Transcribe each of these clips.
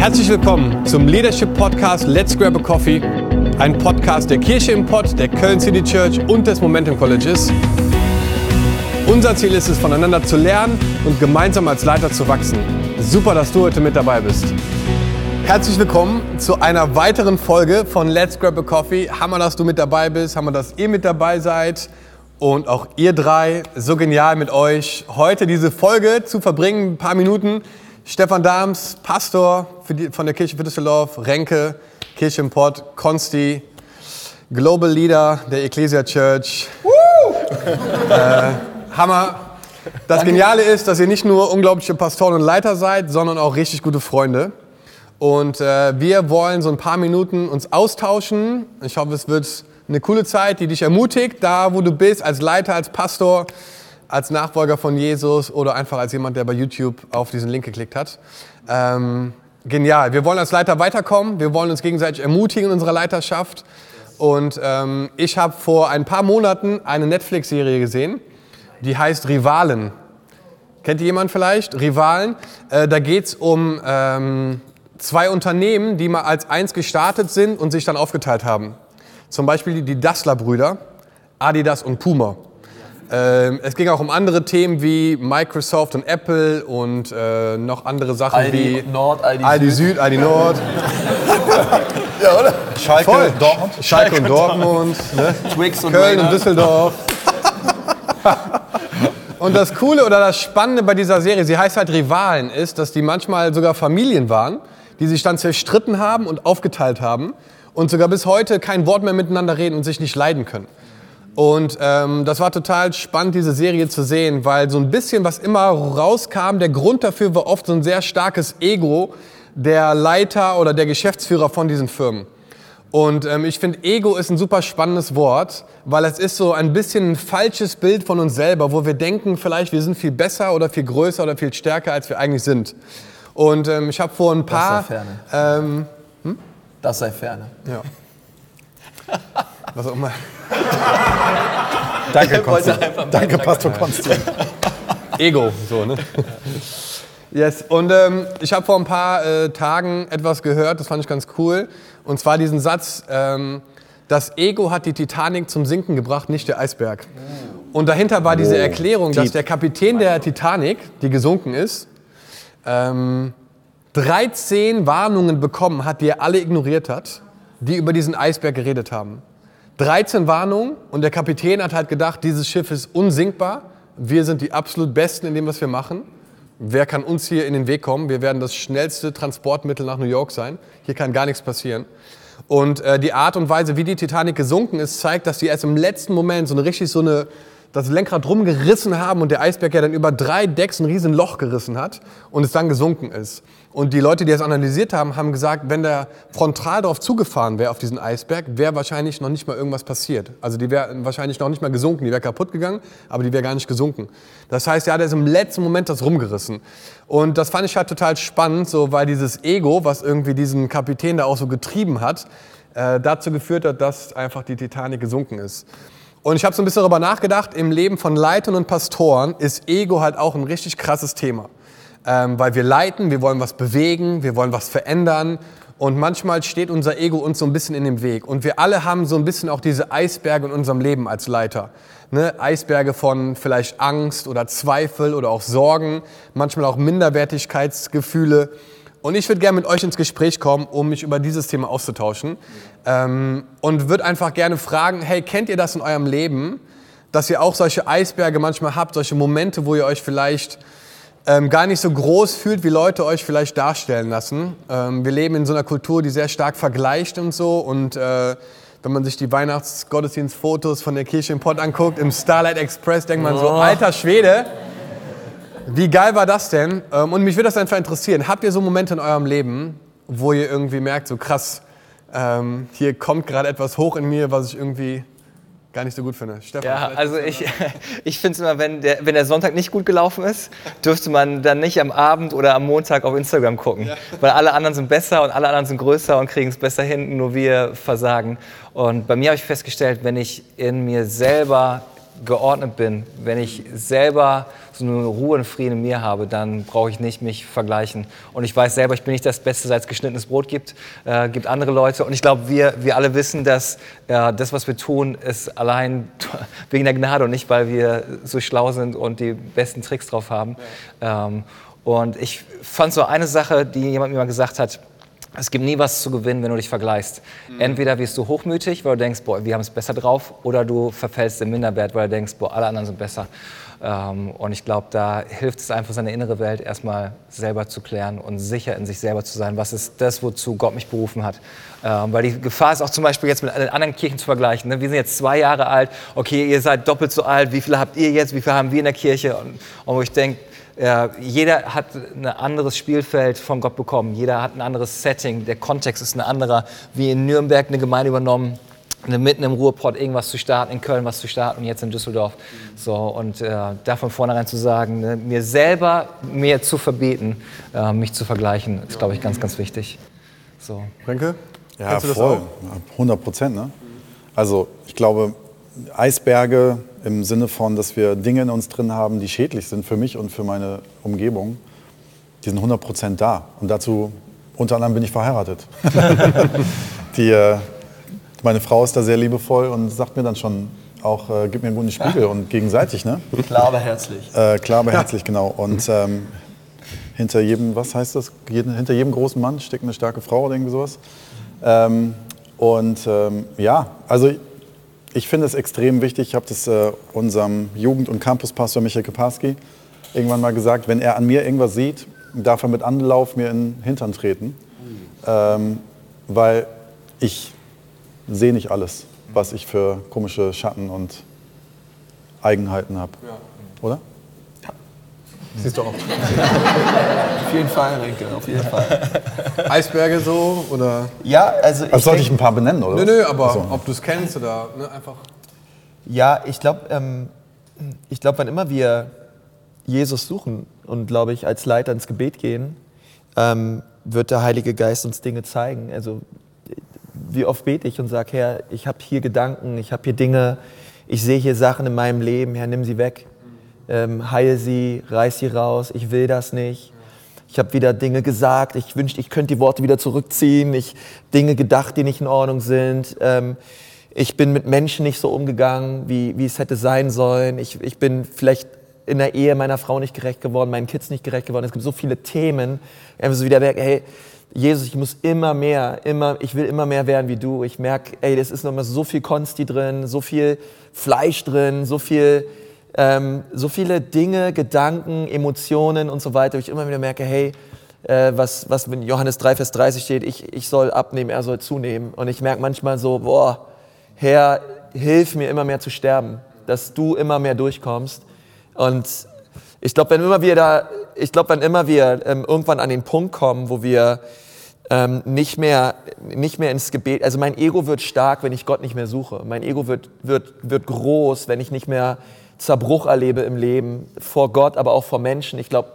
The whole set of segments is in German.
Herzlich willkommen zum Leadership Podcast Let's Grab a Coffee, ein Podcast der Kirche im Pott, der Köln City Church und des Momentum Colleges. Unser Ziel ist es, voneinander zu lernen und gemeinsam als Leiter zu wachsen. Super, dass du heute mit dabei bist. Herzlich willkommen zu einer weiteren Folge von Let's Grab a Coffee. Hammer, dass du mit dabei bist, hammer, dass ihr mit dabei seid und auch ihr drei. So genial mit euch heute diese Folge zu verbringen, ein paar Minuten. Stefan Dahms, Pastor die, von der Kirche für Düsseldorf, Renke, Kirche im Pott, Konsti, Global Leader der Ecclesia Church. äh, Hammer. Das Geniale ist, dass ihr nicht nur unglaubliche Pastoren und Leiter seid, sondern auch richtig gute Freunde. Und äh, wir wollen so ein paar Minuten uns austauschen. Ich hoffe, es wird eine coole Zeit, die dich ermutigt, da wo du bist, als Leiter, als Pastor, als Nachfolger von Jesus oder einfach als jemand, der bei YouTube auf diesen Link geklickt hat. Ähm, genial. Wir wollen als Leiter weiterkommen. Wir wollen uns gegenseitig ermutigen in unserer Leiterschaft. Und ähm, ich habe vor ein paar Monaten eine Netflix-Serie gesehen, die heißt Rivalen. Kennt ihr jemand vielleicht? Rivalen. Äh, da geht es um ähm, zwei Unternehmen, die mal als eins gestartet sind und sich dann aufgeteilt haben. Zum Beispiel die Dassler-Brüder, Adidas und Puma. Ähm, es ging auch um andere Themen wie Microsoft und Apple und äh, noch andere Sachen Aldi wie Nord, Aldi, Aldi Süd, Aldi Nord. ja, oder? Schalke, Voll. Dortmund. Schalke und Dortmund. Ne? Twix und Köln und Düsseldorf. und das Coole oder das Spannende bei dieser Serie, sie heißt halt Rivalen, ist, dass die manchmal sogar Familien waren, die sich dann zerstritten haben und aufgeteilt haben und sogar bis heute kein Wort mehr miteinander reden und sich nicht leiden können. Und ähm, das war total spannend, diese Serie zu sehen, weil so ein bisschen, was immer rauskam, der Grund dafür war oft so ein sehr starkes Ego der Leiter oder der Geschäftsführer von diesen Firmen. Und ähm, ich finde, Ego ist ein super spannendes Wort, weil es ist so ein bisschen ein falsches Bild von uns selber, wo wir denken, vielleicht wir sind viel besser oder viel größer oder viel stärker, als wir eigentlich sind. Und ähm, ich habe vor ein paar... Das sei ferne. Ähm, hm? Das sei ferne. Ja. Was auch immer. Danke, Konstantin. Danke, Pastor Konstantin. Ego, so, ne? Yes, und ähm, ich habe vor ein paar äh, Tagen etwas gehört, das fand ich ganz cool. Und zwar diesen Satz, ähm, das Ego hat die Titanic zum Sinken gebracht, nicht der Eisberg. Und dahinter war diese Erklärung, dass der Kapitän der Titanic, die gesunken ist, ähm, 13 Warnungen bekommen hat, die er alle ignoriert hat, die über diesen Eisberg geredet haben. 13 Warnungen und der Kapitän hat halt gedacht, dieses Schiff ist unsinkbar. Wir sind die absolut Besten in dem, was wir machen. Wer kann uns hier in den Weg kommen? Wir werden das schnellste Transportmittel nach New York sein. Hier kann gar nichts passieren. Und äh, die Art und Weise, wie die Titanic gesunken ist, zeigt, dass die erst im letzten Moment so eine richtig so eine das Lenkrad rumgerissen haben und der Eisberg ja dann über drei Decks ein riesen Loch gerissen hat und es dann gesunken ist. Und die Leute, die das analysiert haben, haben gesagt, wenn der frontal darauf zugefahren wäre auf diesen Eisberg, wäre wahrscheinlich noch nicht mal irgendwas passiert. Also die wäre wahrscheinlich noch nicht mal gesunken, die wäre kaputt gegangen, aber die wäre gar nicht gesunken. Das heißt, ja, der ist im letzten Moment das rumgerissen. Und das fand ich halt total spannend, so weil dieses Ego, was irgendwie diesen Kapitän da auch so getrieben hat, äh, dazu geführt hat, dass einfach die Titanic gesunken ist. Und ich habe so ein bisschen darüber nachgedacht, im Leben von Leitern und Pastoren ist Ego halt auch ein richtig krasses Thema. Ähm, weil wir leiten, wir wollen was bewegen, wir wollen was verändern. Und manchmal steht unser Ego uns so ein bisschen in dem Weg. Und wir alle haben so ein bisschen auch diese Eisberge in unserem Leben als Leiter. Ne? Eisberge von vielleicht Angst oder Zweifel oder auch Sorgen, manchmal auch Minderwertigkeitsgefühle. Und ich würde gerne mit euch ins Gespräch kommen, um mich über dieses Thema auszutauschen. Ähm, und würde einfach gerne fragen, hey, kennt ihr das in eurem Leben, dass ihr auch solche Eisberge manchmal habt, solche Momente, wo ihr euch vielleicht ähm, gar nicht so groß fühlt, wie Leute euch vielleicht darstellen lassen. Ähm, wir leben in so einer Kultur, die sehr stark vergleicht und so. Und äh, wenn man sich die Weihnachtsgottesdienstfotos von der Kirche im Pott anguckt, im Starlight Express, denkt man so, oh. alter Schwede, wie geil war das denn? Ähm, und mich würde das einfach interessieren. Habt ihr so Momente in eurem Leben, wo ihr irgendwie merkt, so krass, ähm, hier kommt gerade etwas hoch in mir, was ich irgendwie gar nicht so gut finde. Stefan, ja, also ich, ich finde es immer, wenn der, wenn der Sonntag nicht gut gelaufen ist, dürfte man dann nicht am Abend oder am Montag auf Instagram gucken. Ja. Weil alle anderen sind besser und alle anderen sind größer und kriegen es besser hin, nur wir versagen. Und bei mir habe ich festgestellt, wenn ich in mir selber geordnet bin, wenn ich selber so eine Ruhe und Frieden in mir habe, dann brauche ich nicht mich vergleichen. Und ich weiß selber, ich bin nicht das Beste, seit es geschnittenes Brot gibt. Äh, gibt andere Leute. Und ich glaube, wir, wir alle wissen, dass äh, das, was wir tun, ist allein wegen der Gnade und nicht, weil wir so schlau sind und die besten Tricks drauf haben. Ja. Ähm, und ich fand so eine Sache, die jemand mir mal gesagt hat, es gibt nie was zu gewinnen, wenn du dich vergleichst. Mhm. Entweder wirst du hochmütig, weil du denkst, boah, wir haben es besser drauf, oder du verfällst im Minderwert, weil du denkst, boah, alle anderen sind besser. Ähm, und ich glaube, da hilft es einfach, seine innere Welt erstmal selber zu klären und sicher in sich selber zu sein. Was ist das, wozu Gott mich berufen hat? Ähm, weil die Gefahr ist auch zum Beispiel jetzt mit anderen Kirchen zu vergleichen. Ne? Wir sind jetzt zwei Jahre alt, okay, ihr seid doppelt so alt, wie viele habt ihr jetzt, wie viele haben wir in der Kirche? Und, und wo ich denke, jeder hat ein anderes Spielfeld von Gott bekommen. Jeder hat ein anderes Setting. Der Kontext ist ein anderer. Wie in Nürnberg eine Gemeinde übernommen, mitten im Ruhrpott irgendwas zu starten, in Köln was zu starten und jetzt in Düsseldorf. So, und äh, da von vornherein zu sagen, ne, mir selber mehr zu verbieten, äh, mich zu vergleichen, ist, glaube ich, ganz, ganz wichtig. So. Renke? Ja, voll. 100 Prozent. Ne? Also, ich glaube, Eisberge im Sinne von, dass wir Dinge in uns drin haben, die schädlich sind für mich und für meine Umgebung, die sind 100% da. Und dazu, unter anderem bin ich verheiratet. die, äh, meine Frau ist da sehr liebevoll und sagt mir dann schon auch, äh, gib mir einen guten Spiegel und gegenseitig. Ne? Klar, aber herzlich. Äh, klar, aber herzlich, genau. Und ähm, hinter jedem, was heißt das? Hinter jedem großen Mann steckt eine starke Frau oder irgendwie sowas. Ähm, und ähm, ja, also ich finde es extrem wichtig, ich habe das äh, unserem Jugend- und Campuspastor Michael Keparski irgendwann mal gesagt, wenn er an mir irgendwas sieht, darf er mit Anlauf mir in den Hintern treten. Ähm, weil ich sehe nicht alles, was ich für komische Schatten und Eigenheiten habe. Oder? Siehst du auch. auf jeden Fall, Renke, auf jeden Fall. Eisberge so oder? Ja, also. Ich also sollte ich ein paar benennen, oder? Nö, nö, aber so. ob du es kennst oder ne, einfach. Ja, ich glaube, ähm, ich glaube, wann immer wir Jesus suchen und, glaube ich, als Leiter ins Gebet gehen, ähm, wird der Heilige Geist uns Dinge zeigen. Also, wie oft bete ich und sage, Herr, ich habe hier Gedanken, ich habe hier Dinge, ich sehe hier Sachen in meinem Leben, Herr, nimm sie weg ähm, heil sie, reiß sie raus, ich will das nicht. Ich habe wieder Dinge gesagt, ich wünschte, ich könnte die Worte wieder zurückziehen, ich Dinge gedacht, die nicht in Ordnung sind. Ähm, ich bin mit Menschen nicht so umgegangen, wie, wie es hätte sein sollen. Ich, ich bin vielleicht in der Ehe meiner Frau nicht gerecht geworden, meinen Kids nicht gerecht geworden. Es gibt so viele Themen. Einfach so wieder merke, hey, Jesus, ich muss immer mehr, immer, ich will immer mehr werden wie du. Ich merke, ey, das ist nochmal so viel Konsti drin, so viel Fleisch drin, so viel ähm, so viele Dinge, Gedanken, Emotionen und so weiter, wo ich immer wieder merke, hey, äh, was, was in Johannes 3, Vers 30 steht, ich, ich soll abnehmen, er soll zunehmen. Und ich merke manchmal so, boah, Herr, hilf mir immer mehr zu sterben, dass du immer mehr durchkommst. Und ich glaube, wenn immer wir da, ich glaube, wenn immer wir ähm, irgendwann an den Punkt kommen, wo wir ähm, nicht mehr, nicht mehr ins Gebet, also mein Ego wird stark, wenn ich Gott nicht mehr suche. Mein Ego wird, wird, wird groß, wenn ich nicht mehr Zerbruch erlebe im Leben, vor Gott, aber auch vor Menschen. Ich glaube,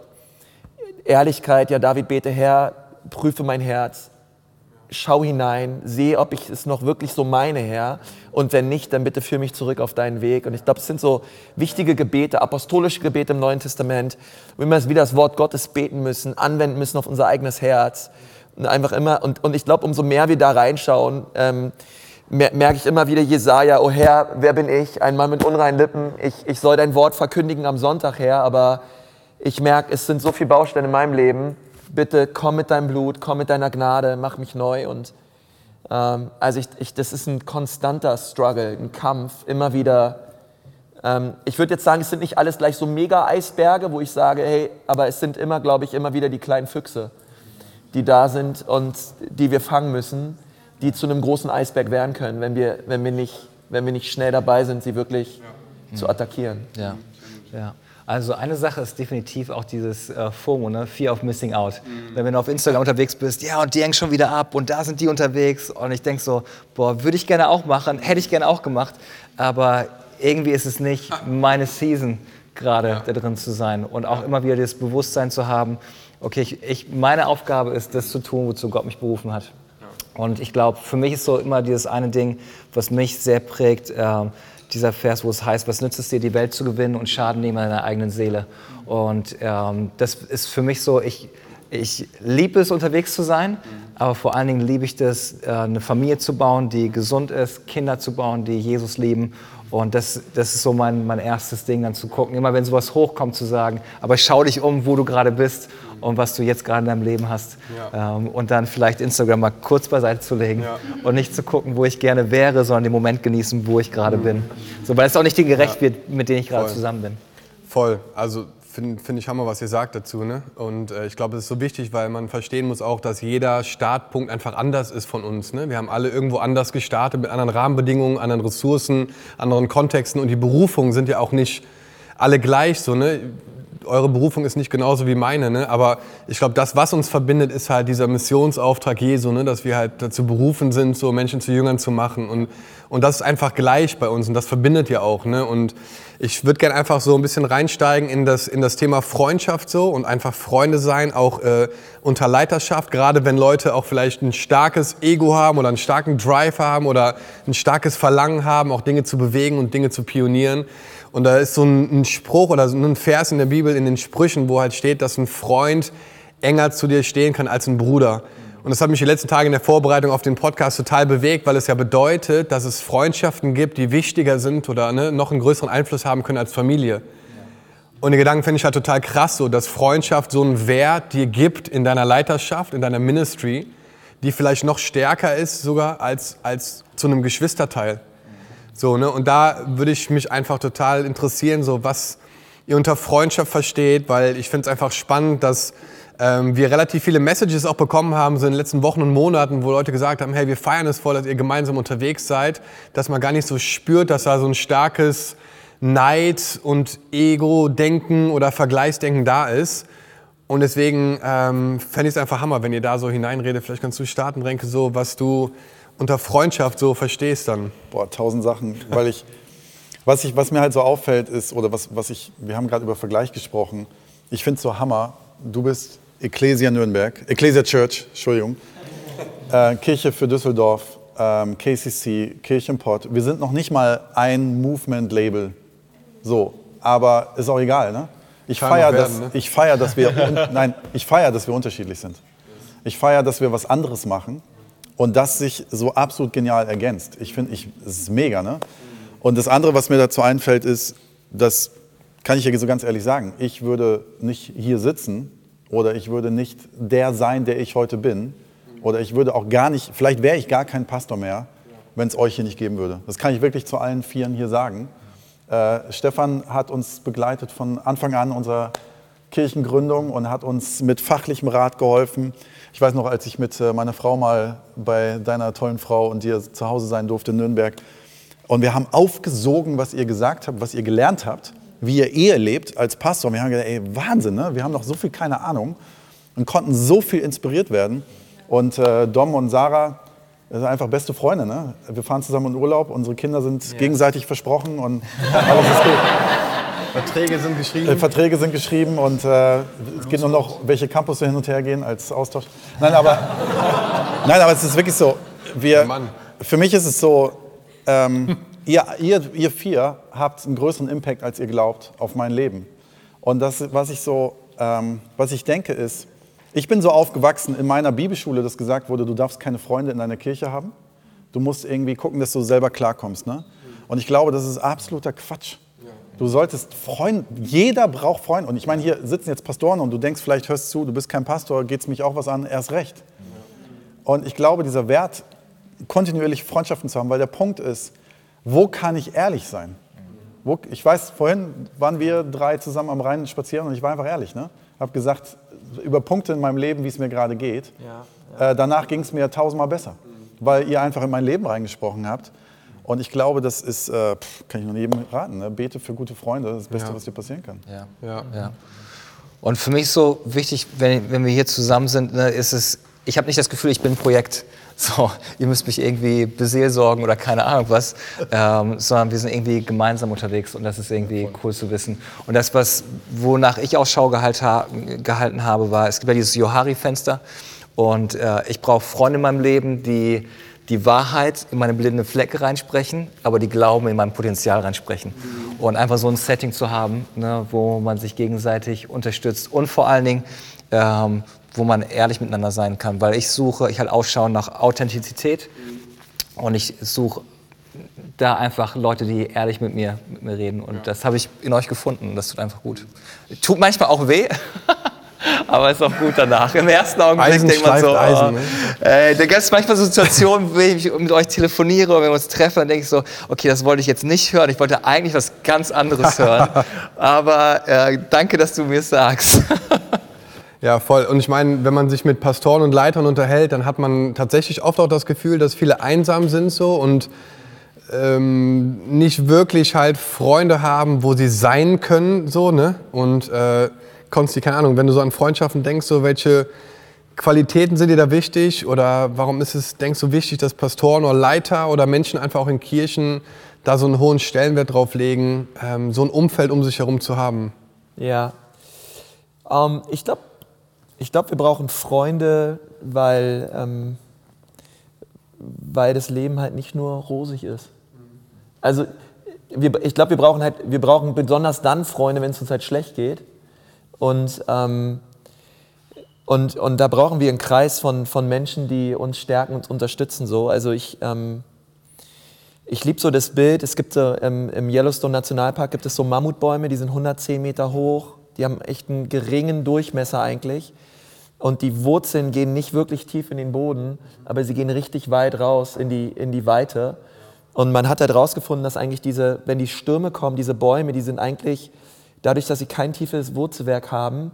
Ehrlichkeit, ja, David bete, Herr, prüfe mein Herz, schau hinein, sehe, ob ich es noch wirklich so meine, Herr. Und wenn nicht, dann bitte führe mich zurück auf deinen Weg. Und ich glaube, es sind so wichtige Gebete, apostolische Gebete im Neuen Testament, wo wir wieder das Wort Gottes beten müssen, anwenden müssen auf unser eigenes Herz. Und einfach immer, und, und ich glaube, umso mehr wir da reinschauen, ähm, merke ich immer wieder Jesaja, oh Herr, wer bin ich? Ein Mann mit unreinen Lippen. Ich, ich soll dein Wort verkündigen am Sonntag, Herr, aber ich merke, es sind so viele Baustellen in meinem Leben. Bitte komm mit deinem Blut, komm mit deiner Gnade, mach mich neu. Und ähm, also ich, ich, das ist ein konstanter Struggle, ein Kampf, immer wieder. Ähm, ich würde jetzt sagen, es sind nicht alles gleich so Mega-Eisberge, wo ich sage, hey, aber es sind immer, glaube ich, immer wieder die kleinen Füchse, die da sind und die wir fangen müssen die zu einem großen Eisberg werden können, wenn wir, wenn wir, nicht, wenn wir nicht schnell dabei sind, sie wirklich ja. zu attackieren. Ja. ja. Also eine Sache ist definitiv auch dieses äh, FOMO, ne? Fear of Missing Out. Mhm. Wenn du auf Instagram unterwegs bist, ja, und die hängen schon wieder ab und da sind die unterwegs. Und ich denke so, boah, würde ich gerne auch machen, hätte ich gerne auch gemacht. Aber irgendwie ist es nicht meine Season gerade ja. da drin zu sein. Und auch immer wieder das Bewusstsein zu haben, okay, ich, ich, meine Aufgabe ist, das zu tun, wozu Gott mich berufen hat. Und ich glaube, für mich ist so immer dieses eine Ding, was mich sehr prägt, äh, dieser Vers, wo es heißt, was nützt es dir, die Welt zu gewinnen und Schaden nehmen an deiner eigenen Seele. Und ähm, das ist für mich so, ich, ich liebe es, unterwegs zu sein, aber vor allen Dingen liebe ich das, äh, eine Familie zu bauen, die gesund ist, Kinder zu bauen, die Jesus lieben. Und das, das ist so mein, mein erstes Ding, dann zu gucken, immer wenn sowas hochkommt, zu sagen, aber schau dich um, wo du gerade bist und was du jetzt gerade in deinem Leben hast. Ja. Ähm, und dann vielleicht Instagram mal kurz beiseite zu legen ja. und nicht zu gucken, wo ich gerne wäre, sondern den Moment genießen, wo ich gerade mhm. bin. So, weil es auch nicht denen gerecht ja. wird, mit denen ich gerade zusammen bin. Voll. Also finde find ich Hammer, was ihr sagt dazu. Ne? Und äh, ich glaube, das ist so wichtig, weil man verstehen muss auch, dass jeder Startpunkt einfach anders ist von uns. Ne? Wir haben alle irgendwo anders gestartet, mit anderen Rahmenbedingungen, anderen Ressourcen, anderen Kontexten. Und die Berufungen sind ja auch nicht alle gleich. So, ne? Eure Berufung ist nicht genauso wie meine, ne? aber ich glaube, das, was uns verbindet, ist halt dieser Missionsauftrag Jesu, ne? dass wir halt dazu berufen sind, so Menschen zu Jüngern zu machen. Und, und das ist einfach gleich bei uns und das verbindet ja auch. Ne? Und ich würde gerne einfach so ein bisschen reinsteigen in das, in das Thema Freundschaft so und einfach Freunde sein, auch äh, unter Leiterschaft, gerade wenn Leute auch vielleicht ein starkes Ego haben oder einen starken Drive haben oder ein starkes Verlangen haben, auch Dinge zu bewegen und Dinge zu pionieren. Und da ist so ein, ein Spruch oder so ein Vers in der Bibel, in den Sprüchen, wo halt steht, dass ein Freund enger zu dir stehen kann als ein Bruder. Und das hat mich die letzten Tage in der Vorbereitung auf den Podcast total bewegt, weil es ja bedeutet, dass es Freundschaften gibt, die wichtiger sind oder ne, noch einen größeren Einfluss haben können als Familie. Und den Gedanken finde ich halt total krass, so, dass Freundschaft so einen Wert dir gibt in deiner Leiterschaft, in deiner Ministry, die vielleicht noch stärker ist sogar als, als zu einem Geschwisterteil. So, ne? Und da würde ich mich einfach total interessieren, so was ihr unter Freundschaft versteht, weil ich finde es einfach spannend, dass ähm, wir relativ viele Messages auch bekommen haben, so in den letzten Wochen und Monaten, wo Leute gesagt haben, hey, wir feiern es voll, dass ihr gemeinsam unterwegs seid, dass man gar nicht so spürt, dass da so ein starkes Neid und Ego-Denken oder Vergleichsdenken da ist. Und deswegen ähm, fände ich es einfach Hammer, wenn ihr da so hineinredet. Vielleicht kannst du starten, Renke, so was du unter Freundschaft so verstehst dann. Boah, tausend Sachen, weil ich, was, ich, was mir halt so auffällt ist, oder was, was ich, wir haben gerade über Vergleich gesprochen, ich finde es so Hammer, du bist Ecclesia Nürnberg, Ecclesia Church, Entschuldigung, äh, Kirche für Düsseldorf, ähm, KCC, Kirchenpott. Wir sind noch nicht mal ein Movement-Label. So, aber ist auch egal, ne? Ich feiere, dass, ne? ich feier, dass wir, nein, ich feier, dass wir unterschiedlich sind. Ich feiere, dass wir was anderes machen und das sich so absolut genial ergänzt. Ich finde, ich, es ist mega, ne? Und das andere, was mir dazu einfällt, ist, dass, kann ich ja so ganz ehrlich sagen, ich würde nicht hier sitzen oder ich würde nicht der sein, der ich heute bin. Oder ich würde auch gar nicht, vielleicht wäre ich gar kein Pastor mehr, wenn es euch hier nicht geben würde. Das kann ich wirklich zu allen Vieren hier sagen. Äh, Stefan hat uns begleitet von Anfang an unserer Kirchengründung und hat uns mit fachlichem Rat geholfen. Ich weiß noch, als ich mit äh, meiner Frau mal bei deiner tollen Frau und dir zu Hause sein durfte in Nürnberg. Und wir haben aufgesogen, was ihr gesagt habt, was ihr gelernt habt wie ihr Ehe lebt als Pastor. Wir haben gedacht, ey, Wahnsinn, ne? wir haben noch so viel keine Ahnung und konnten so viel inspiriert werden. Und äh, Dom und Sarah sind einfach beste Freunde. Ne? Wir fahren zusammen in Urlaub, unsere Kinder sind ja. gegenseitig versprochen und alles ist gut. Verträge sind geschrieben. Äh, Verträge sind geschrieben und äh, es geht nur noch, welche Campus wir hin und her gehen als Austausch. Nein, aber, nein, aber es ist wirklich so. Wir, für mich ist es so, ähm, ihr, ihr, ihr vier habt einen größeren Impact, als ihr glaubt, auf mein Leben. Und das, was ich so, ähm, was ich denke, ist, ich bin so aufgewachsen in meiner Bibelschule, dass gesagt wurde, du darfst keine Freunde in deiner Kirche haben. Du musst irgendwie gucken, dass du selber klarkommst. Ne? Und ich glaube, das ist absoluter Quatsch. Du solltest Freunde, jeder braucht Freunde. Und ich meine, hier sitzen jetzt Pastoren und du denkst, vielleicht hörst du, du bist kein Pastor, geht es mich auch was an, erst recht. Und ich glaube, dieser Wert, kontinuierlich Freundschaften zu haben, weil der Punkt ist, wo kann ich ehrlich sein? Wo, ich weiß, vorhin waren wir drei zusammen am Rhein spazieren und ich war einfach ehrlich. Ne? habe gesagt, über Punkte in meinem Leben, wie es mir gerade geht. Ja, ja. Äh, danach ging es mir tausendmal besser, weil ihr einfach in mein Leben reingesprochen habt. Und ich glaube, das ist, äh, kann ich nur jedem raten, ne? bete für gute Freunde, das ist das Beste, ja. was dir passieren kann. Ja. Ja. ja. Und für mich so wichtig, wenn, wenn wir hier zusammen sind, ne, ist es, ich habe nicht das Gefühl, ich bin ein Projekt so, ihr müsst mich irgendwie beseelsorgen oder keine Ahnung was, ähm, sondern wir sind irgendwie gemeinsam unterwegs und das ist irgendwie cool zu wissen. Und das, was, wonach ich Ausschau gehalten, gehalten habe, war, es gibt ja dieses Johari-Fenster und äh, ich brauche Freunde in meinem Leben, die die Wahrheit in meine blinde Flecke reinsprechen, aber die Glauben in mein Potenzial reinsprechen. Und einfach so ein Setting zu haben, ne, wo man sich gegenseitig unterstützt und vor allen Dingen, ähm, wo man ehrlich miteinander sein kann. Weil ich suche, ich halt Ausschau nach Authentizität und ich suche da einfach Leute, die ehrlich mit mir, mit mir reden. Und ja. das habe ich in euch gefunden. Das tut einfach gut. Tut manchmal auch weh. Aber ist auch gut danach. Im ersten Augenblick denkt man so, Eisen, ne? äh, da gibt es manchmal Situationen, wo ich mit euch telefoniere oder wenn wir uns treffen, dann denke ich so, okay, das wollte ich jetzt nicht hören. Ich wollte eigentlich was ganz anderes hören. Aber äh, danke, dass du mir sagst. Ja, voll. Und ich meine, wenn man sich mit Pastoren und Leitern unterhält, dann hat man tatsächlich oft auch das Gefühl, dass viele einsam sind so und ähm, nicht wirklich halt Freunde haben, wo sie sein können, so, ne? Und äh, Konsti, keine Ahnung, wenn du so an Freundschaften denkst, so welche Qualitäten sind dir da wichtig oder warum ist es, denkst du, wichtig, dass Pastoren oder Leiter oder Menschen einfach auch in Kirchen da so einen hohen Stellenwert drauf legen, ähm, so ein Umfeld um sich herum zu haben? Ja, ähm, ich glaube, ich glaub, wir brauchen Freunde, weil, ähm, weil das Leben halt nicht nur rosig ist. Also wir, ich glaube, wir brauchen halt, wir brauchen besonders dann Freunde, wenn es uns halt schlecht geht. Und, ähm, und, und da brauchen wir einen Kreis von, von Menschen, die uns stärken und unterstützen. So. Also ich, ähm, ich liebe so das Bild, es gibt so im, im Yellowstone Nationalpark gibt es so Mammutbäume, die sind 110 Meter hoch, die haben echt einen geringen Durchmesser eigentlich. Und die Wurzeln gehen nicht wirklich tief in den Boden, aber sie gehen richtig weit raus in die, in die Weite. Und man hat halt rausgefunden, dass eigentlich diese, wenn die Stürme kommen, diese Bäume, die sind eigentlich dadurch, dass sie kein tiefes Wurzelwerk haben,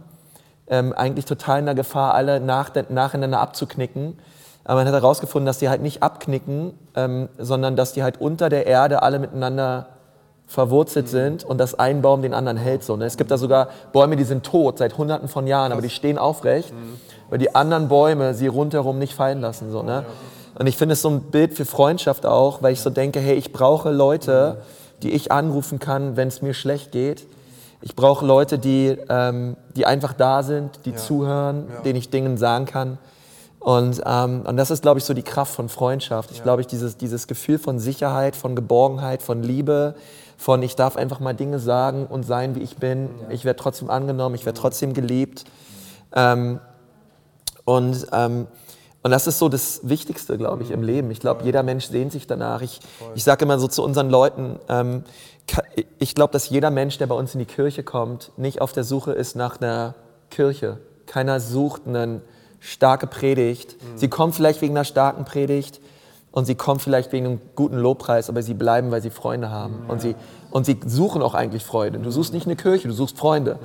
ähm, eigentlich total in der Gefahr, alle nach, nacheinander abzuknicken. Aber man hat herausgefunden, dass die halt nicht abknicken, ähm, sondern dass die halt unter der Erde alle miteinander verwurzelt mhm. sind und dass ein Baum den anderen hält. So, ne? Es gibt da sogar Bäume, die sind tot seit hunderten von Jahren, aber die stehen aufrecht, mhm. weil die anderen Bäume sie rundherum nicht fallen lassen. So, ne? Und ich finde es so ein Bild für Freundschaft auch, weil ich so denke, hey, ich brauche Leute, die ich anrufen kann, wenn es mir schlecht geht ich brauche Leute, die, ähm, die einfach da sind, die ja. zuhören, ja. denen ich Dinge sagen kann. Und, ähm, und das ist, glaube ich, so die Kraft von Freundschaft. Ich ja. glaube, ich dieses, dieses Gefühl von Sicherheit, von Geborgenheit, von Liebe, von ich darf einfach mal Dinge sagen und sein, wie ich bin. Ich werde trotzdem angenommen, ich werde trotzdem geliebt. Ähm, und, ähm, und das ist so das Wichtigste, glaube ich, im Leben. Ich glaube, jeder Mensch sehnt sich danach. Ich, ich sage immer so zu unseren Leuten, ähm, ich glaube, dass jeder Mensch, der bei uns in die Kirche kommt, nicht auf der Suche ist nach einer Kirche. Keiner sucht eine starke Predigt. Mhm. Sie kommen vielleicht wegen einer starken Predigt und sie kommen vielleicht wegen einem guten Lobpreis, aber sie bleiben, weil sie Freunde haben. Mhm. Und, sie, und sie suchen auch eigentlich Freude. Du suchst nicht eine Kirche, du suchst Freunde. Ja.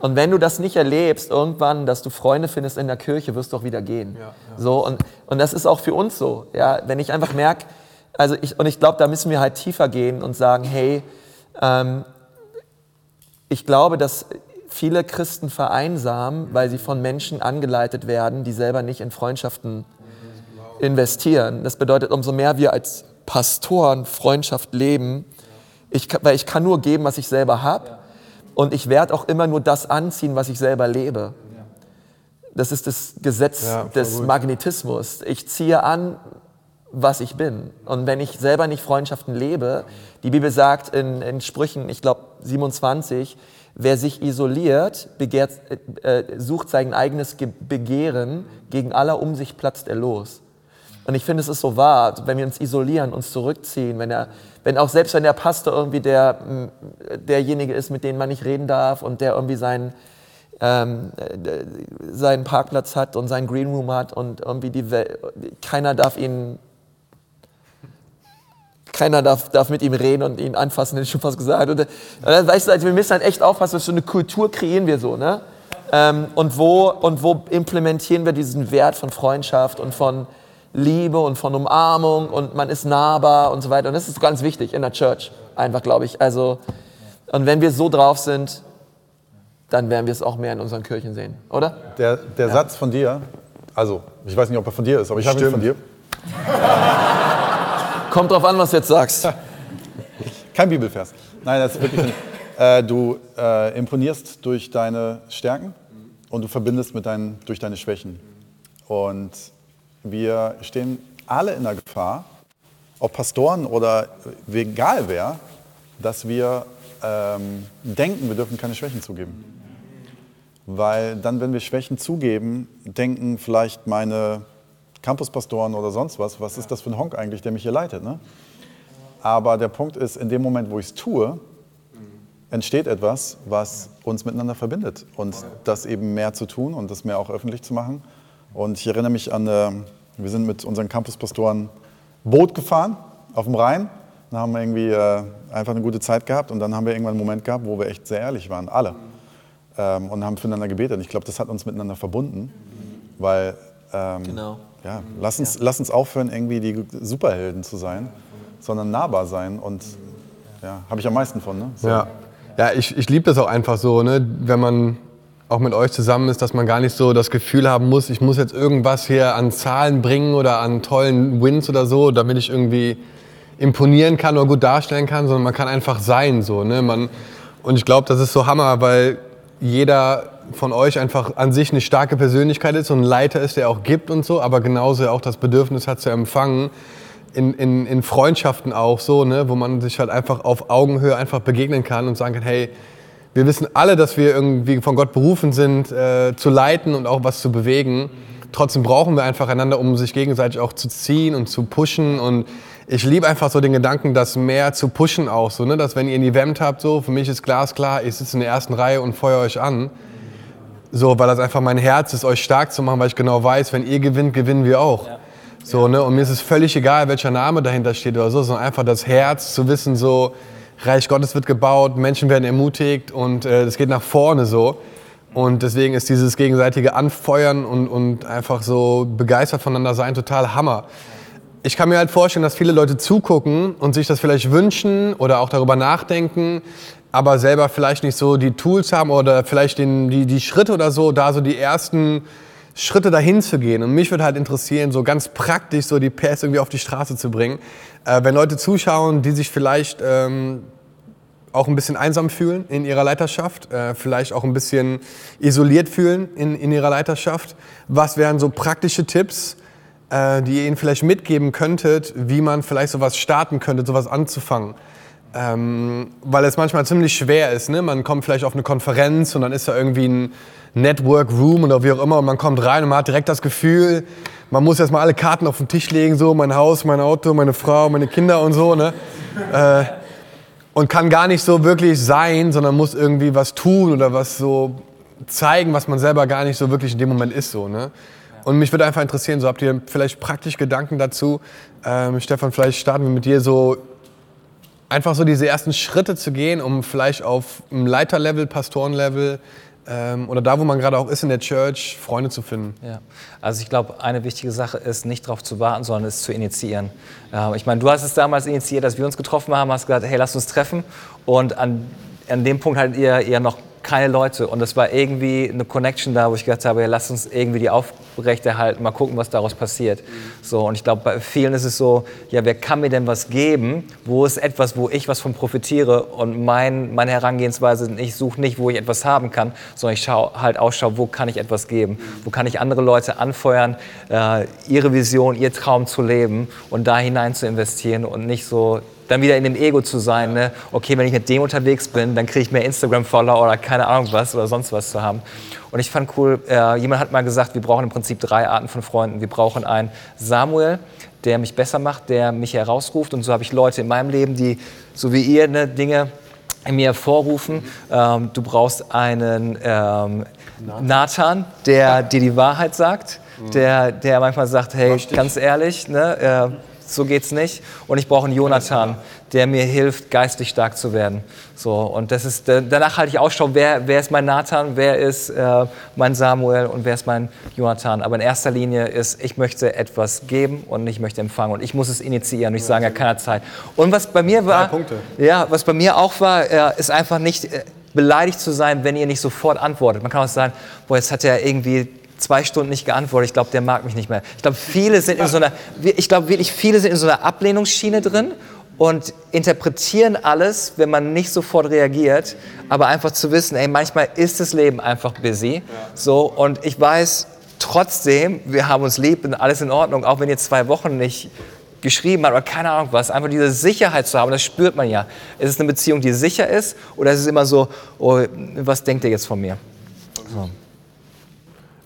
Und wenn du das nicht erlebst, irgendwann, dass du Freunde findest in der Kirche, wirst du auch wieder gehen. Ja, ja. So, und, und das ist auch für uns so. Ja? Wenn ich einfach merke, also ich, und ich glaube, da müssen wir halt tiefer gehen und sagen, hey, ich glaube, dass viele Christen vereinsamen, weil sie von Menschen angeleitet werden, die selber nicht in Freundschaften investieren. Das bedeutet, umso mehr wir als Pastoren Freundschaft leben, ich, weil ich kann nur geben, was ich selber habe und ich werde auch immer nur das anziehen, was ich selber lebe. Das ist das Gesetz ja, des gut. Magnetismus. Ich ziehe an, was ich bin. Und wenn ich selber nicht Freundschaften lebe, die Bibel sagt in, in Sprüchen, ich glaube 27, wer sich isoliert, begehrt, äh, äh, sucht sein eigenes Begehren, gegen aller um sich platzt er los. Und ich finde, es ist so wahr, wenn wir uns isolieren, uns zurückziehen, wenn, er, wenn auch selbst wenn der Pastor irgendwie der, derjenige ist, mit dem man nicht reden darf und der irgendwie seinen, ähm, äh, seinen Parkplatz hat und seinen Greenroom hat und irgendwie die Welt, keiner darf ihn keiner darf, darf mit ihm reden und ihn anfassen, hätte ich schon fast gesagt. Und, und dann, weißt du, also wir müssen halt echt aufpassen, was für eine Kultur kreieren wir so, ne? Ähm, und, wo, und wo implementieren wir diesen Wert von Freundschaft und von Liebe und von Umarmung und man ist nahbar und so weiter. Und das ist ganz wichtig in der Church, einfach, glaube ich. Also, und wenn wir so drauf sind, dann werden wir es auch mehr in unseren Kirchen sehen, oder? Der, der ja. Satz von dir, also ich weiß nicht, ob er von dir ist, aber ich habe ihn von dir. Kommt drauf an, was du jetzt sagst. Kein Bibelvers. Nein, das ist wirklich. Äh, du äh, imponierst durch deine Stärken und du verbindest mit deinen, durch deine Schwächen. Und wir stehen alle in der Gefahr, ob Pastoren oder egal wer, dass wir ähm, denken, wir dürfen keine Schwächen zugeben. Weil dann, wenn wir Schwächen zugeben, denken vielleicht meine Campuspastoren oder sonst was, was ist das für ein Honk eigentlich, der mich hier leitet. Ne? Aber der Punkt ist, in dem Moment, wo ich es tue, entsteht etwas, was uns miteinander verbindet. Und das eben mehr zu tun und das mehr auch öffentlich zu machen. Und ich erinnere mich an, äh, wir sind mit unseren Campuspastoren Boot gefahren auf dem Rhein. Dann haben wir irgendwie äh, einfach eine gute Zeit gehabt und dann haben wir irgendwann einen Moment gehabt, wo wir echt sehr ehrlich waren, alle. Ähm, und haben füreinander gebetet. Ich glaube, das hat uns miteinander verbunden, weil ähm, Genau. Ja, lass, uns, lass uns aufhören, irgendwie die Superhelden zu sein, sondern nahbar sein und ja, habe ich am meisten von. Ne? So. Ja, ja ich, ich liebe das auch einfach so, ne? wenn man auch mit euch zusammen ist, dass man gar nicht so das Gefühl haben muss, ich muss jetzt irgendwas hier an Zahlen bringen oder an tollen Wins oder so, damit ich irgendwie imponieren kann oder gut darstellen kann, sondern man kann einfach sein. So, ne? man, und ich glaube, das ist so Hammer, weil jeder von euch einfach an sich eine starke Persönlichkeit ist und ein Leiter ist, der auch gibt und so, aber genauso auch das Bedürfnis hat zu empfangen. In, in, in Freundschaften auch so, ne, wo man sich halt einfach auf Augenhöhe einfach begegnen kann und sagen kann, hey, wir wissen alle, dass wir irgendwie von Gott berufen sind, äh, zu leiten und auch was zu bewegen. Trotzdem brauchen wir einfach einander, um sich gegenseitig auch zu ziehen und zu pushen. Und ich liebe einfach so den Gedanken, das mehr zu pushen auch. So, ne? Dass wenn ihr ein Event habt, so, für mich ist glasklar, ich sitze in der ersten Reihe und feuer euch an. So, weil das einfach mein Herz ist, euch stark zu machen, weil ich genau weiß, wenn ihr gewinnt, gewinnen wir auch. So, ne? Und mir ist es völlig egal, welcher Name dahinter steht oder so, sondern einfach das Herz zu wissen, so, Reich Gottes wird gebaut, Menschen werden ermutigt und es äh, geht nach vorne so. Und deswegen ist dieses gegenseitige Anfeuern und, und einfach so begeistert voneinander sein total Hammer. Ich kann mir halt vorstellen, dass viele Leute zugucken und sich das vielleicht wünschen oder auch darüber nachdenken, aber selber vielleicht nicht so die Tools haben oder vielleicht den, die, die Schritte oder so, da so die ersten Schritte dahin zu gehen. Und mich würde halt interessieren, so ganz praktisch so die PS irgendwie auf die Straße zu bringen. Äh, wenn Leute zuschauen, die sich vielleicht ähm, auch ein bisschen einsam fühlen in ihrer Leiterschaft, äh, vielleicht auch ein bisschen isoliert fühlen in, in ihrer Leiterschaft, was wären so praktische Tipps, äh, die ihr ihnen vielleicht mitgeben könntet, wie man vielleicht sowas starten könnte, sowas anzufangen? Ähm, weil es manchmal ziemlich schwer ist. Ne? Man kommt vielleicht auf eine Konferenz und dann ist da irgendwie ein Network Room oder wie auch immer und man kommt rein und man hat direkt das Gefühl, man muss erstmal alle Karten auf den Tisch legen, so mein Haus, mein Auto, meine Frau, meine Kinder und so. Ne? Äh, und kann gar nicht so wirklich sein, sondern muss irgendwie was tun oder was so zeigen, was man selber gar nicht so wirklich in dem Moment ist. So, ne? Und mich würde einfach interessieren, so habt ihr vielleicht praktisch Gedanken dazu? Ähm, Stefan, vielleicht starten wir mit dir so einfach so diese ersten Schritte zu gehen, um vielleicht auf einem Leiterlevel, Pastorenlevel ähm, oder da, wo man gerade auch ist in der Church, Freunde zu finden. Ja, also ich glaube, eine wichtige Sache ist, nicht darauf zu warten, sondern es zu initiieren. Äh, ich meine, du hast es damals initiiert, dass wir uns getroffen haben, hast gesagt, hey, lass uns treffen. Und an, an dem Punkt hattet ihr, ihr noch keine Leute. Und es war irgendwie eine Connection da, wo ich gedacht habe, ja, lass uns irgendwie die aufrechterhalten, mal gucken, was daraus passiert. So, und ich glaube, bei vielen ist es so, ja, wer kann mir denn was geben? Wo ist etwas, wo ich was von profitiere? Und mein, meine Herangehensweise, ich suche nicht, wo ich etwas haben kann, sondern ich schaue halt ausschau, wo kann ich etwas geben? Wo kann ich andere Leute anfeuern, äh, ihre Vision, ihr Traum zu leben und da hinein zu investieren und nicht so dann wieder in dem Ego zu sein. Ne? Okay, wenn ich mit dem unterwegs bin, dann kriege ich mehr Instagram-Follower oder keine Ahnung was oder sonst was zu haben. Und ich fand cool, äh, jemand hat mal gesagt, wir brauchen im Prinzip drei Arten von Freunden. Wir brauchen einen Samuel, der mich besser macht, der mich herausruft. Und so habe ich Leute in meinem Leben, die, so wie ihr, ne, Dinge in mir hervorrufen. Ähm, du brauchst einen ähm, Nathan, der dir die Wahrheit sagt, der, der manchmal sagt, hey, ganz ehrlich, ne, äh, so geht's nicht. Und ich brauche einen Jonathan, der mir hilft, geistig stark zu werden. So, und das ist, danach halte ich Ausschau, wer, wer ist mein Nathan, wer ist äh, mein Samuel und wer ist mein Jonathan. Aber in erster Linie ist, ich möchte etwas geben und ich möchte empfangen. Und ich muss es initiieren und ich sage ja keiner Zeit. Und was bei mir war, ja, was bei mir auch war, äh, ist einfach nicht äh, beleidigt zu sein, wenn ihr nicht sofort antwortet. Man kann auch sagen, boah, jetzt hat er irgendwie zwei Stunden nicht geantwortet. Ich glaube, der mag mich nicht mehr. Ich glaube, viele sind in so einer, ich glaube wirklich, viele sind in so einer Ablehnungsschiene drin und interpretieren alles, wenn man nicht sofort reagiert, aber einfach zu wissen, ey, manchmal ist das Leben einfach busy. So und ich weiß, trotzdem, wir haben uns lieb und alles in Ordnung, auch wenn ihr zwei Wochen nicht geschrieben habt oder keine Ahnung was. Einfach diese Sicherheit zu haben, das spürt man ja. Ist es eine Beziehung, die sicher ist oder ist es immer so, oh, was denkt ihr jetzt von mir? So.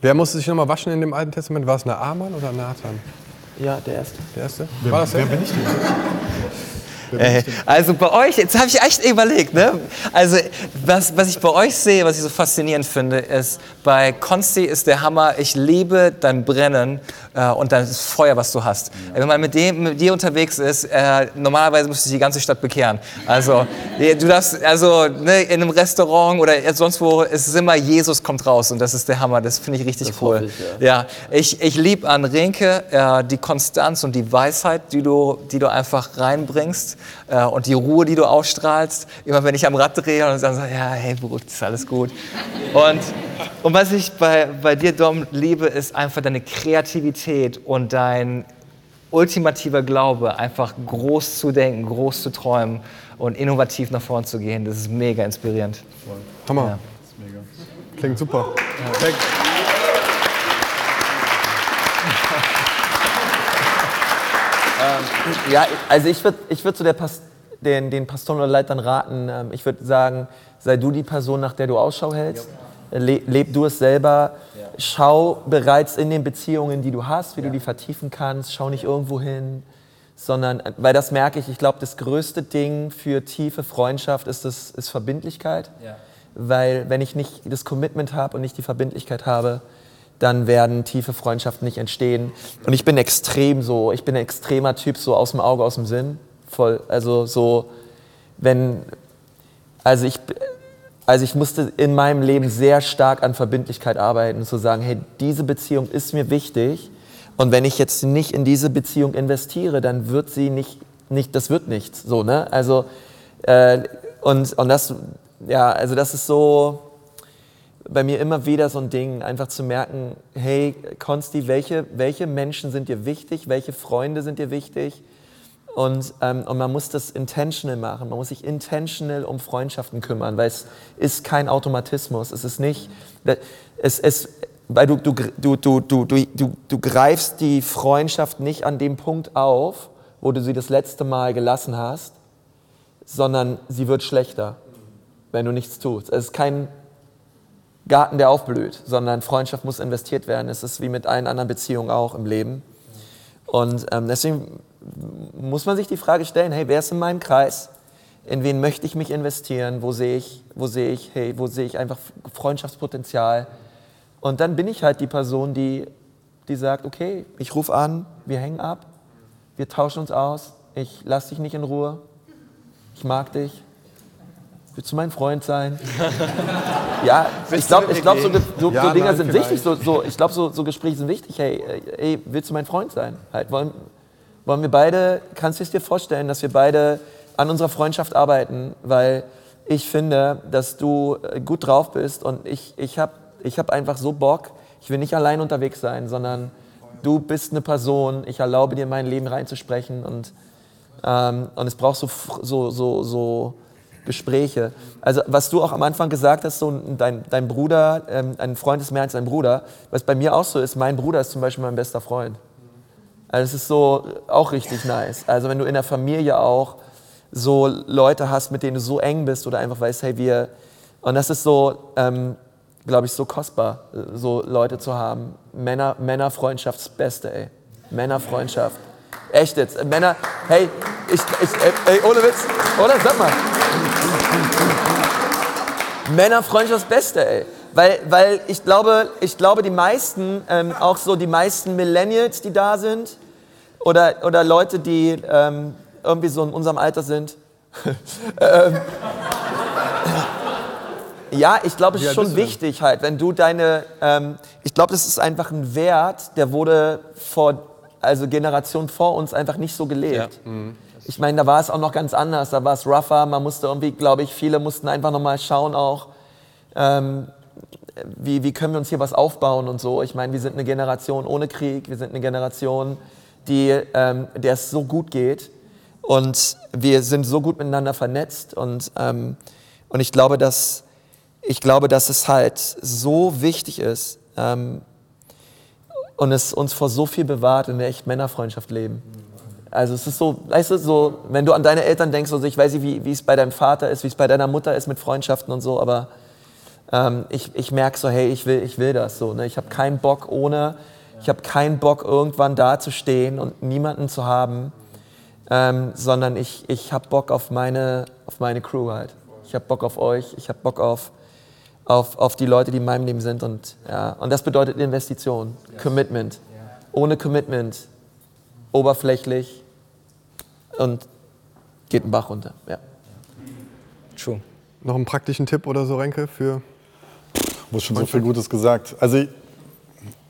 Wer musste sich nochmal waschen in dem Alten Testament? War es Naaman oder Nathan? Ja, der erste. Der erste? Wer, War das der? wer bin ich denn? Äh, also bei euch, jetzt habe ich echt überlegt, ne? Also was, was ich bei euch sehe, was ich so faszinierend finde, ist, bei Konsti ist der Hammer, ich liebe dein Brennen äh, und das Feuer, was du hast. Wenn man mit, dem, mit dir unterwegs ist, äh, normalerweise müsste sich die ganze Stadt bekehren. Also du darfst, also ne, in einem Restaurant oder sonst wo, ist es immer, Jesus kommt raus und das ist der Hammer, das finde ich richtig Das cool. ich, ja. ich, ich liebe an Rinke äh, die Konstanz und die Weisheit, die du, die du einfach reinbringst äh, und die Ruhe, die du ausstrahlst. Immer wenn ich am Rad drehe und dann so, ja, hey Bruder, ist alles gut. Und, und was ich bei, bei dir, Dom, liebe, ist einfach deine Kreativität und dein ultimativer Glaube, einfach groß zu denken, groß zu träumen und innovativ nach vorn zu gehen. Das ist mega inspirierend. Hammer. Ja. Klingt super. Klingt- Ja, also ich würde ich würd zu der Pas den, den Pastoren oder Leitern raten, ähm, ich würde sagen, sei du die Person, nach der du Ausschau hältst. Le leb du es selber. Schau bereits in den Beziehungen, die du hast, wie du die vertiefen kannst. Schau nicht irgendwo hin, sondern, äh, weil das merke ich, ich glaube, das größte Ding für tiefe Freundschaft ist, das, ist Verbindlichkeit. Weil wenn ich nicht das Commitment habe und nicht die Verbindlichkeit habe, dann werden tiefe Freundschaften nicht entstehen. Und ich bin extrem so, ich bin ein extremer Typ, so aus dem Auge, aus dem Sinn. Voll, also so, wenn, also ich, also ich musste in meinem Leben sehr stark an Verbindlichkeit arbeiten, zu sagen, hey, diese Beziehung ist mir wichtig. Und wenn ich jetzt nicht in diese Beziehung investiere, dann wird sie nicht, nicht das wird nichts. So, ne? Also, äh, und, und das, ja, also das ist so, bei mir immer wieder so ein Ding, einfach zu merken, hey, Konsti, welche, welche Menschen sind dir wichtig, welche Freunde sind dir wichtig? Und, ähm, und man muss das intentional machen, man muss sich intentional um Freundschaften kümmern, weil es ist kein Automatismus, es ist nicht, es, es, weil du, du, du, du, du, du, du, greifst die Freundschaft nicht an dem Punkt auf, wo du sie das letzte Mal gelassen hast, sondern sie wird schlechter, wenn du nichts tust. Es ist kein Garten, der aufblüht, sondern Freundschaft muss investiert werden. Es ist wie mit allen anderen Beziehungen auch im Leben. Und ähm, deswegen muss man sich die Frage stellen, hey, wer ist in meinem Kreis? In wen möchte ich mich investieren? Wo sehe ich, wo sehe ich, hey, wo sehe ich einfach Freundschaftspotenzial? Und dann bin ich halt die Person, die, die sagt, okay, ich rufe an, wir hängen ab, wir tauschen uns aus, ich lasse dich nicht in Ruhe, ich mag dich, willst du mein Freund sein? ja, ich glaube, ich glaub, so, so, Ja, so Dinge nein, sind vielleicht. wichtig, so, so, ich glaube, so, so Gespräche sind wichtig, hey, äh, ey, willst du mein Freund sein? Halt, wollen, wollen wir beide, kannst du es dir vorstellen, dass wir beide an unserer Freundschaft arbeiten, weil ich finde, dass du äh, gut drauf bist und ich, ich habe ich hab einfach so Bock, ich will nicht allein unterwegs sein, sondern du bist eine Person, ich erlaube dir in mein Leben reinzusprechen und, ähm, und es braucht so, so, so, so Gespräche. Also was du auch am Anfang gesagt hast, so dein, dein Bruder, ähm, ein Freund ist mehr als ein Bruder, was bei mir auch so ist, mein Bruder ist zum Beispiel mein bester Freund. Also es ist so auch richtig nice. Also wenn du in der Familie auch so Leute hast, mit denen du so eng bist oder einfach weißt, hey, wir, und das ist so, ähm, glaube ich, so kostbar, so Leute zu haben. Männer, Männerfreundschaft, ey. Männerfreundschaft. Echt jetzt. Männer, hey, ich, ich, ey, ey, ohne Witz, oder? Sag mal. Männerfreundschaft das Beste, ey. Weil, weil ich, glaube, ich glaube, die meisten, ähm, auch so die meisten Millennials, die da sind, oder, oder Leute, die ähm, irgendwie so in unserem Alter sind, ähm, ja, ich glaube, es ist schon wichtig halt, wenn du deine, ähm, ich glaube, das ist einfach ein Wert, der wurde vor, also Generationen vor uns einfach nicht so gelebt. Ich meine, da war es auch noch ganz anders, da war es rougher, man musste irgendwie, glaube ich, viele mussten einfach nochmal schauen auch, ähm, wie, wie können wir uns hier was aufbauen und so. Ich meine, wir sind eine Generation ohne Krieg, wir sind eine Generation, die, ähm, der es so gut geht. Und wir sind so gut miteinander vernetzt. Und, ähm, und ich glaube, dass ich glaube, dass es halt so wichtig ist, ähm, und es uns vor so viel bewahrt, in der echt Männerfreundschaft leben. Also es ist so, weißt du, so, wenn du an deine Eltern denkst, also ich weiß nicht, wie, wie es bei deinem Vater ist, wie es bei deiner Mutter ist mit Freundschaften und so, aber ähm, ich, ich merke so, hey, ich will, ich will das so. Ne? Ich habe keinen Bock ohne, ich habe keinen Bock irgendwann da zu stehen und niemanden zu haben, ähm, sondern ich, ich habe Bock auf meine, auf meine Crew halt. Ich habe Bock auf euch, ich habe Bock auf, auf, auf die Leute, die in meinem Leben sind und, ja, und das bedeutet Investition, Commitment. Ohne Commitment, oberflächlich und geht ein Bach runter. Ja. True. Noch einen praktischen Tipp oder so, Renke, für Du hast schon so viel Gutes gesagt. Also ich,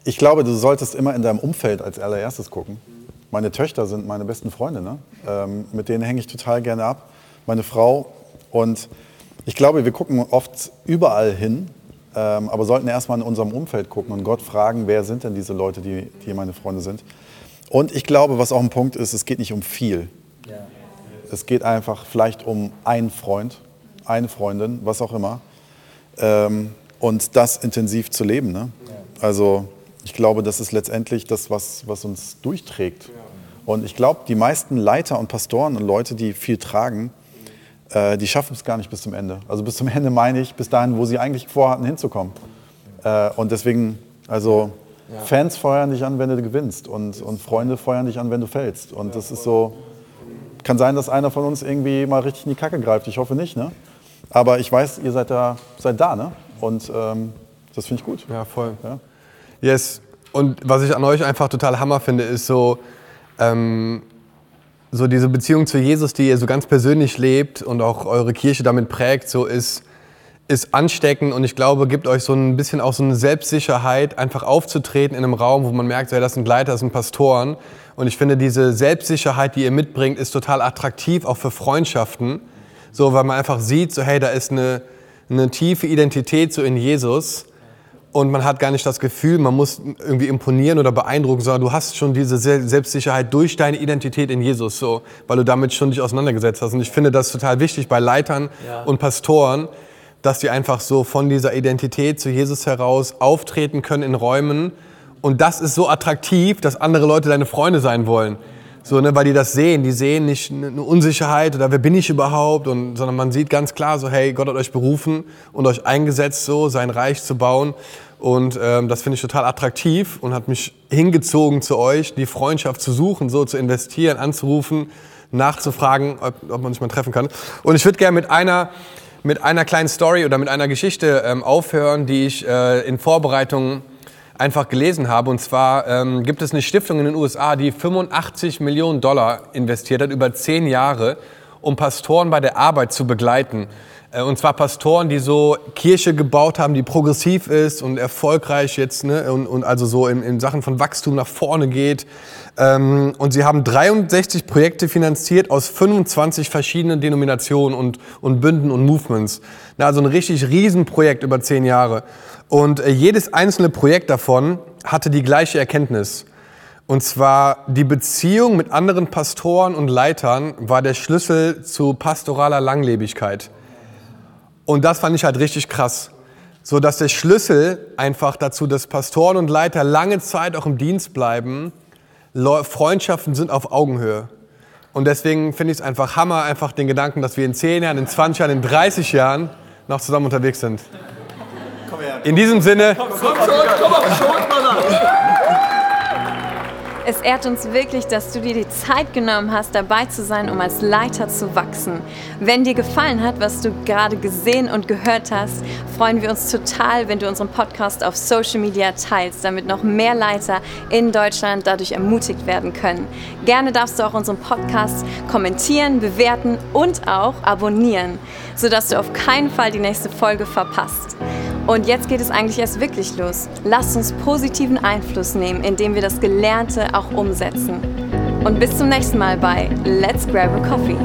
ich glaube, du solltest immer in deinem Umfeld als allererstes gucken. Meine Töchter sind meine besten Freunde, ne? ähm, mit denen hänge ich total gerne ab. Meine Frau und ich glaube, wir gucken oft überall hin, ähm, aber sollten erstmal in unserem Umfeld gucken und Gott fragen, wer sind denn diese Leute, die, die meine Freunde sind. Und ich glaube, was auch ein Punkt ist, es geht nicht um viel. Es geht einfach vielleicht um einen Freund, eine Freundin, was auch immer. Ähm, und das intensiv zu leben. Ne? Also ich glaube, das ist letztendlich das, was, was uns durchträgt. Und ich glaube, die meisten Leiter und Pastoren und Leute, die viel tragen, äh, die schaffen es gar nicht bis zum Ende. Also bis zum Ende meine ich, bis dahin, wo sie eigentlich vorhatten hinzukommen. Äh, und deswegen, also Fans feuern dich an, wenn du gewinnst und, und Freunde feuern dich an, wenn du fällst. Und das ist so, kann sein, dass einer von uns irgendwie mal richtig in die Kacke greift. Ich hoffe nicht, ne? Aber ich weiß, ihr seid da, seid da ne? Und ähm, das finde ich gut. Ja, voll. Ja. Yes. Und was ich an euch einfach total Hammer finde, ist so, ähm, so diese Beziehung zu Jesus, die ihr so ganz persönlich lebt und auch eure Kirche damit prägt, so ist, ist ansteckend und ich glaube, gibt euch so ein bisschen auch so eine Selbstsicherheit, einfach aufzutreten in einem Raum, wo man merkt, ja, das sind Leiter, das sind Pastoren. Und ich finde, diese Selbstsicherheit, die ihr mitbringt, ist total attraktiv, auch für Freundschaften. So, weil man einfach sieht, so, hey, da ist eine, eine tiefe Identität so in Jesus und man hat gar nicht das Gefühl, man muss irgendwie imponieren oder beeindrucken, sondern du hast schon diese Se- Selbstsicherheit durch deine Identität in Jesus, so, weil du damit schon dich auseinandergesetzt hast. Und ich finde das total wichtig bei Leitern und Pastoren, dass die einfach so von dieser Identität zu Jesus heraus auftreten können in Räumen. Und das ist so attraktiv, dass andere Leute deine Freunde sein wollen. So, ne, weil die das sehen. Die sehen nicht eine Unsicherheit oder wer bin ich überhaupt, und, sondern man sieht ganz klar so, hey, Gott hat euch berufen und euch eingesetzt, so sein Reich zu bauen. Und ähm, das finde ich total attraktiv und hat mich hingezogen zu euch, die Freundschaft zu suchen, so zu investieren, anzurufen, nachzufragen, ob, ob man sich mal treffen kann. Und ich würde gerne mit einer, mit einer kleinen Story oder mit einer Geschichte ähm, aufhören, die ich äh, in Vorbereitung einfach gelesen habe. Und zwar ähm, gibt es eine Stiftung in den USA, die 85 Millionen Dollar investiert hat über zehn Jahre, um Pastoren bei der Arbeit zu begleiten. Äh, Und zwar Pastoren, die so Kirche gebaut haben, die progressiv ist und erfolgreich jetzt, ne, und, und also so in, in Sachen von Wachstum nach vorne geht. Ähm, und sie haben 63 Projekte finanziert aus 25 verschiedenen Denominationen und, und Bünden und Movements. Na, also ein richtig Riesenprojekt über zehn Jahre. Und äh, jedes einzelne Projekt davon hatte die gleiche Erkenntnis. Und zwar die Beziehung mit anderen Pastoren und Leitern war der Schlüssel zu pastoraler Langlebigkeit. Und das fand ich halt richtig krass. So dass der Schlüssel einfach dazu, dass Pastoren und Leiter lange Zeit auch im Dienst bleiben, Freundschaften sind auf Augenhöhe. Und deswegen finde ich es einfach Hammer, einfach den Gedanken, dass wir in 10 Jahren, in 20 Jahren, in 30 Jahren noch zusammen unterwegs sind. In diesem Sinne, Es ehrt uns wirklich, dass du dir die Zeit genommen hast, dabei zu sein, um als Leiter zu wachsen. Wenn dir gefallen hat, was du gerade gesehen und gehört hast, freuen wir uns total, wenn du unseren Podcast auf Social Media teilst, damit noch mehr Leiter in Deutschland dadurch ermutigt werden können. Gerne darfst du auch unseren Podcast kommentieren, bewerten und auch abonnieren, sodass du auf keinen Fall die nächste Folge verpasst. Und jetzt geht es eigentlich erst wirklich los. Lasst uns positiven Einfluss nehmen, indem wir das Gelernte auch umsetzen. Und bis zum nächsten Mal bei Let's Grab a Coffee.